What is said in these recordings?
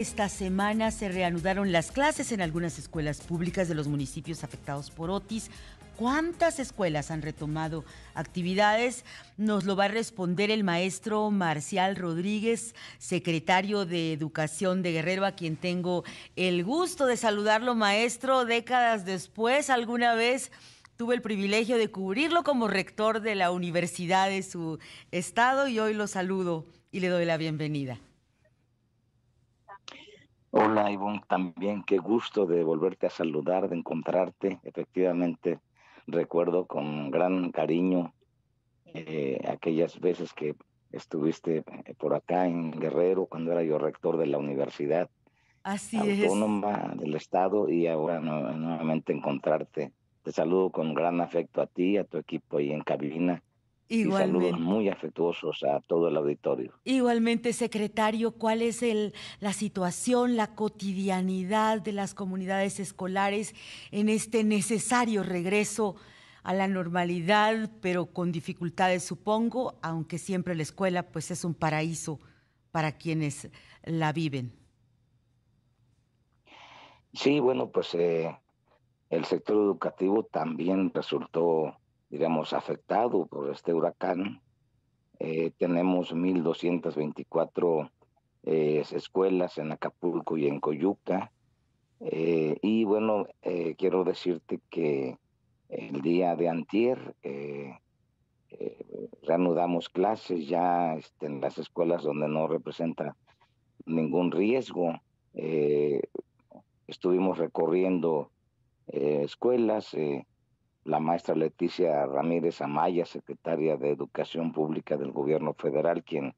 Esta semana se reanudaron las clases en algunas escuelas públicas de los municipios afectados por Otis. ¿Cuántas escuelas han retomado actividades? Nos lo va a responder el maestro Marcial Rodríguez, secretario de Educación de Guerrero, a quien tengo el gusto de saludarlo, maestro. Décadas después, alguna vez tuve el privilegio de cubrirlo como rector de la universidad de su estado y hoy lo saludo y le doy la bienvenida. Hola Ivonne, también qué gusto de volverte a saludar, de encontrarte. Efectivamente, recuerdo con gran cariño eh, aquellas veces que estuviste eh, por acá en Guerrero, cuando era yo rector de la universidad Así autónoma del estado y ahora nuevamente encontrarte. Te saludo con gran afecto a ti, a tu equipo y en cabina Igualmente. Y saludos muy afectuosos a todo el auditorio. Igualmente, secretario, ¿cuál es el, la situación, la cotidianidad de las comunidades escolares en este necesario regreso a la normalidad, pero con dificultades, supongo, aunque siempre la escuela pues es un paraíso para quienes la viven? Sí, bueno, pues eh, el sector educativo también resultó digamos, afectado por este huracán. Eh, tenemos 1.224 eh, escuelas en Acapulco y en Coyuca. Eh, y bueno, eh, quiero decirte que el día de antier reanudamos clases ya este, en las escuelas donde no representa ningún riesgo. estuvimos recorriendo escuelas, la maestra Leticia Ramírez Amaya, secretaria de Educación Pública del Gobierno Federal, quien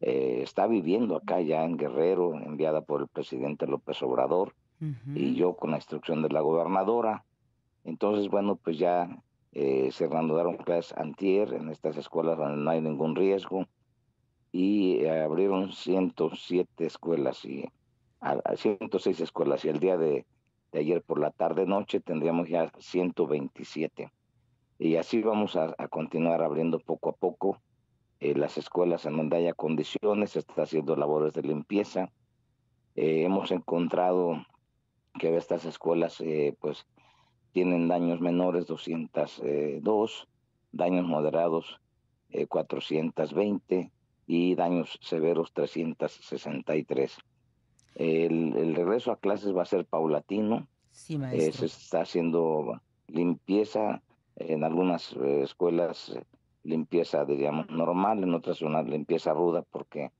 eh, está viviendo acá ya en Guerrero, enviada por el presidente López Obrador, y yo con la instrucción de la gobernadora. Entonces, bueno, pues ya eh, se reanudaron clases antier en estas escuelas donde no hay ningún riesgo y eh, abrieron 107 escuelas y a, 106 escuelas y el día de de ayer por la tarde noche tendríamos ya 127. Y así vamos a, continuar abriendo poco a poco eh, las escuelas en donde haya condiciones, se está haciendo labores de limpieza. Eh, hemos encontrado que estas escuelas eh, pues tienen daños menores 202, daños moderados 420 y daños severos 363. El, regreso a clases va a ser paulatino. Sí, eh, se está haciendo limpieza en algunas eh, escuelas, eh, limpieza, diríamos, normal, en otras una limpieza ruda porque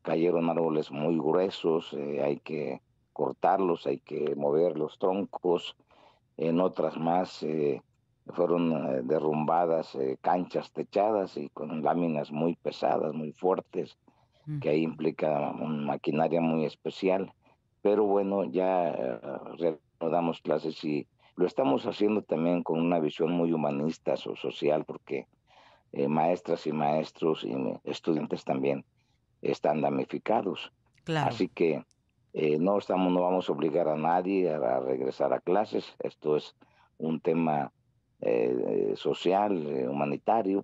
cayeron árboles muy gruesos, hay que cortarlos, hay que mover los troncos. En otras más fueron derrumbadas canchas techadas y con láminas muy pesadas, muy fuertes que ahí implica una maquinaria muy especial. Pero bueno, ya eh, damos clases y lo estamos haciendo también con una visión muy humanista o social, porque eh, maestras y maestros y estudiantes también están damnificados. Así que eh, no estamos, no vamos a obligar a nadie a, regresar a clases. Esto es un tema social, humanitario,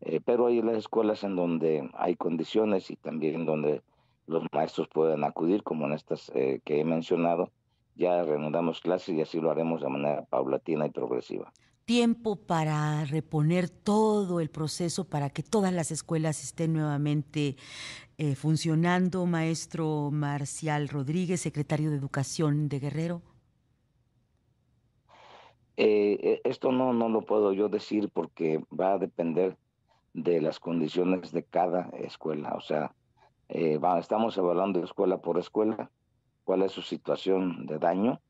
eh, pero hay las escuelas en donde hay condiciones y también donde los maestros pueden acudir, como en estas eh, que he mencionado. Ya reanudamos clases y así lo haremos de manera paulatina y progresiva. Tiempo para reponer todo el proceso para que todas las escuelas estén nuevamente eh, funcionando. Maestro Marcial Rodríguez, secretario de Educación de Guerrero. esto no, no lo puedo yo decir porque va a depender de las condiciones de cada escuela. O sea, eh, estamos evaluando escuela por escuela cuál es su situación de daño,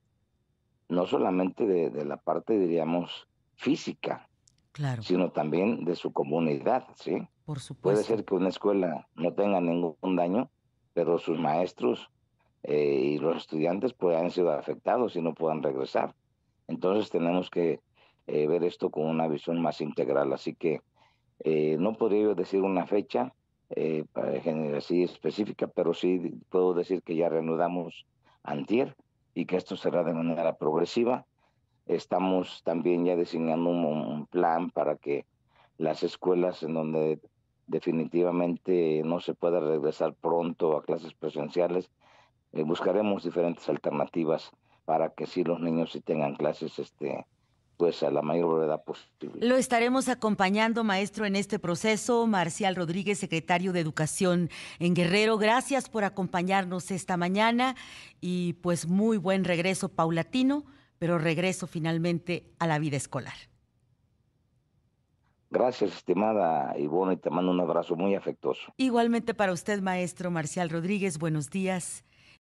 no solamente de, la parte, diríamos, física, claro. sino también de su comunidad, ¿sí? Por supuesto. Puede ser que una escuela no tenga ningún daño, pero sus maestros eh, y los estudiantes puedan haber sido afectados y no puedan regresar. Entonces tenemos que eh, ver esto con una visión más integral. Así que eh, no podría yo decir una fecha eh, así específica, pero sí puedo decir que ya reanudamos antier y que esto será de manera progresiva. Estamos también ya diseñando un, plan para que las escuelas en donde definitivamente no se pueda regresar pronto a clases presenciales, eh, buscaremos diferentes alternativas para que si los niños sí tengan clases este, pues a la mayor brevedad posible. Lo estaremos acompañando, maestro, en este proceso. Marcial Rodríguez, secretario de Educación en Guerrero, gracias por acompañarnos esta mañana y pues muy buen regreso paulatino, pero regreso finalmente a la vida escolar. Gracias, estimada Ivonne, y te mando un abrazo muy afectuoso. Igualmente para usted, maestro Marcial Rodríguez, buenos días